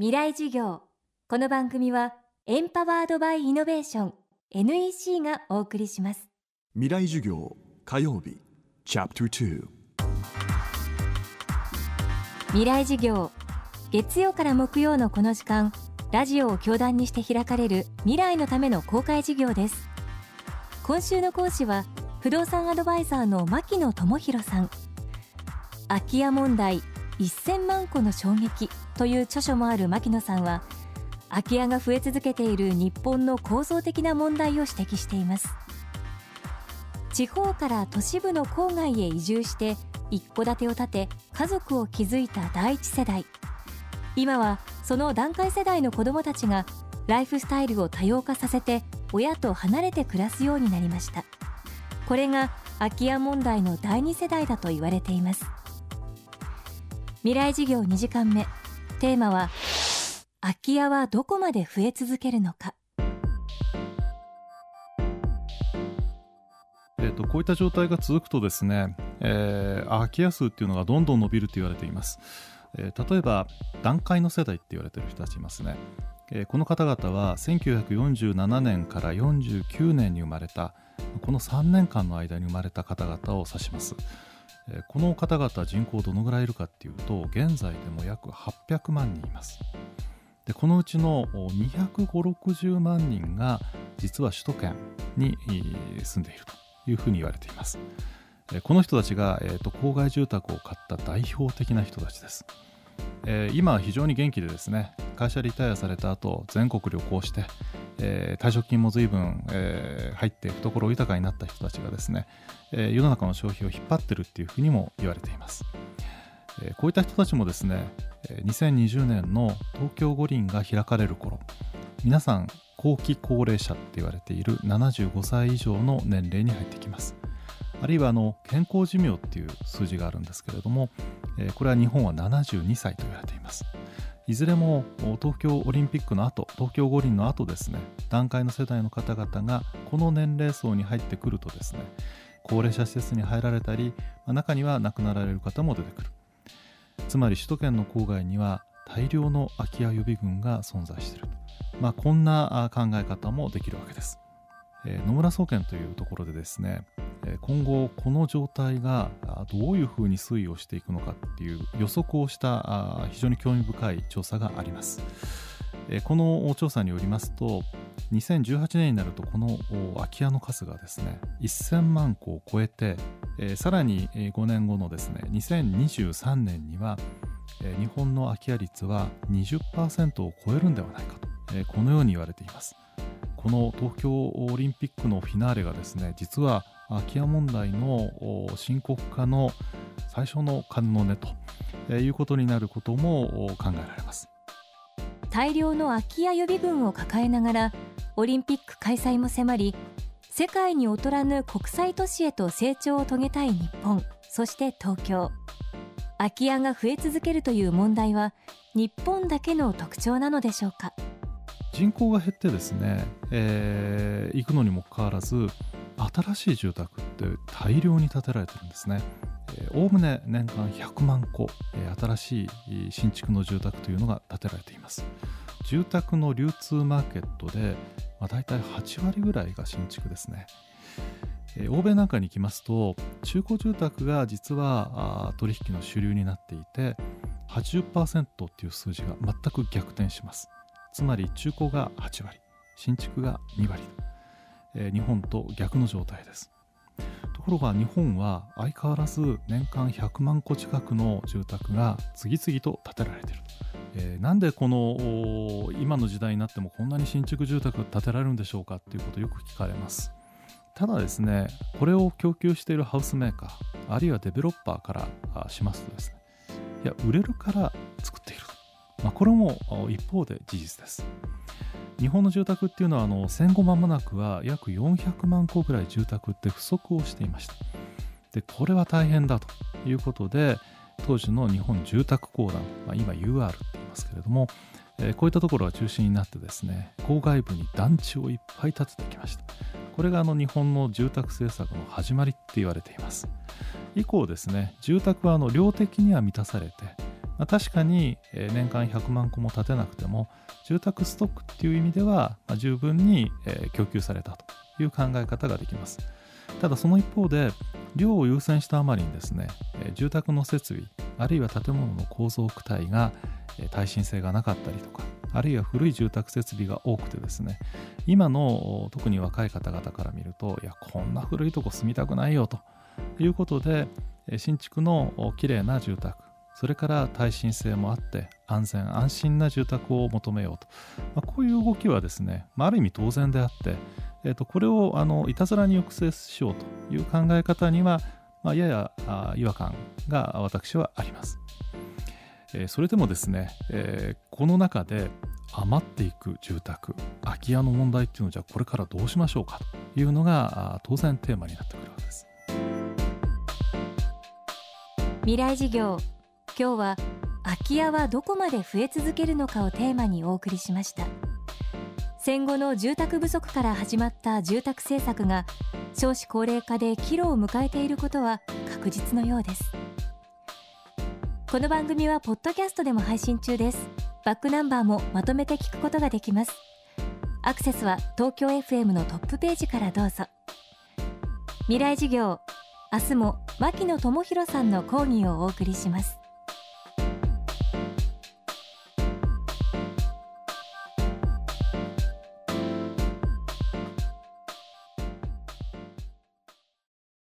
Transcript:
未来授業。この番組はエンパワードバイイノベーション NEC がお送りします。未来授業火曜日チャプター未来授業月曜から木曜のこの時間ラジオを教壇にして開かれる未来のための公開授業です。今週の講師は不動産アドバイザーの牧野智博さん。空き家問題1000万個の衝撃という著書もある牧野さんは空き家が増え続けている日本の構造的な問題を指摘しています。地方から都市部の郊外へ移住して一戸建てを建て家族を築いた第一世代。今はその団塊世代の子どもたちがライフスタイルを多様化させて親と離れて暮らすようになりました。これが空き家問題の第二世代だと言われています。未来事業2時間目。テーマは空き家はどこまで増え続けるのか。えーと、こういった状態が続くとですね、えー、空き家数っていうのがどんどん伸びると言われています、えー、例えば団塊の世代って言われてる人たちいますね、えー、この方々は1947年から49年に生まれたこの3年間の間に生まれた方々を指します。この方々人口どのぐらいいるかっていうと現在でも約800万人います。でこのうちの25060万人が実は首都圏に住んでいるというふうに言われています。この人たちが、えーと、郊外住宅を買った代表的な人たちです、えー、今は非常に元気でですね会社リタイアされた後全国旅行して、えー、退職金も随分、えー、入って懐豊かになった人たちがですね、えー、世の中の消費を引っ張ってるっていうふうにも言われています、えー、こういった人たちもですね2020年の東京五輪が開かれる頃皆さん後期高齢者って言われている75歳以上の年齢に入ってきます。あるいはあの健康寿命っていう数字があるんですけれども、えー、これは日本は72歳と言われています。いずれも東京オリンピックの後東京五輪の後ですね。団塊の世代の方々がこの年齢層に入ってくるとですね高齢者施設に入られたり、中には亡くなられる方も出てくる。つまり首都圏の郊外には大量の空き家予備軍が存在している、まあ、こんな考え方もできるわけです、野村総研というところでですね今後この状態がどういうふうに推移をしていくのかっていう予測をした非常に興味深い調査があります。この調査によりますと2018年になるとこの空き家の数がですね1000万戸を超えてさらに5年後のですね2023年には日本の空き家率は20%を超えるんではないかとこのように言われています。この東京オリンピックのフィナーレがですね実は空き家問題の深刻化の最初の観音ねということになることも考えられます。大量の空き家予備軍を抱えながらオリンピック開催も迫り世界に劣らぬ国際都市へと成長を遂げたい日本そして東京。空き家が増え続けるという問題は日本だけの特徴なのでしょうか。人口が減ってですね、えー、行くのにもかかわらず新しい住宅って大量に建てられてるんですね。おおむね年間100万戸、えー、新しい新築の住宅というのが建てられています。住宅の流通マーケットで、まあ、大体8割ぐらいが新築ですね。えー、欧米なんかに行きますと中古住宅が実は取引の主流になっていて80%っていう数字が全く逆転します。つまり中古が8割新築が2割、えー、日本と逆の状態です。ところが日本は相変わらず年間100万戸近くの住宅が次々と建てられている、えー、なんでこの今の時代になってもこんなに新築住宅建てられるんでしょうかっていうことをよく聞かれます。ただですねこれを供給しているハウスメーカーあるいはデベロッパーからしますとですねいや売れるから作っている。まあ、これも一方で事実です。日本の住宅っていうのはあの戦後間もなくは約400万戸ぐらい住宅って不足をしていました。でこれは大変だということで当時の日本住宅公団、まあ、今 UR って言いますけれども、えー、こういったところが中心になってですね郊外部に団地をいっぱい建ててきました。これがあの日本の住宅政策の始まりって言われています。以降ですね住宅はあの量的には満たされてまあ、確かに年間100万戸も建てなくても住宅ストックっていう意味では、十分に供給されたという考え方ができます。ただその一方で量を優先したあまりにですね住宅の設備あるいは建物の構造躯体が耐震性がなかったりとかあるいは古い住宅設備が多くてですね今の特に若い方々から見るといやこんな古いとこ住みたくないよということで新築のきれいな住宅それから耐震性もあって安全安心な住宅を求めようと、まあ、こういう動きはですね、まあ、ある意味当然であって、えー、とこれをあのいたずらに抑制しようという考え方には、まあ、やや違和感が私はあります。えー、それでもですね、えー、この中で余っていく住宅空き家の問題っていうのをじゃあこれからどうしましょうかというのが当然テーマになってくるわけです未来事業今日は空き家はどこまで増え続けるのかをテーマにお送りしました。戦後の住宅不足から始まった住宅政策が少子高齢化で岐路を迎えていることは確実のようです。この番組はポッドキャストでも配信中です。バックナンバーもまとめて聞くことができます。アクセスは東京 FM のトップページからどうぞ。未来事業明日も牧野智博さんの講義をお送りします。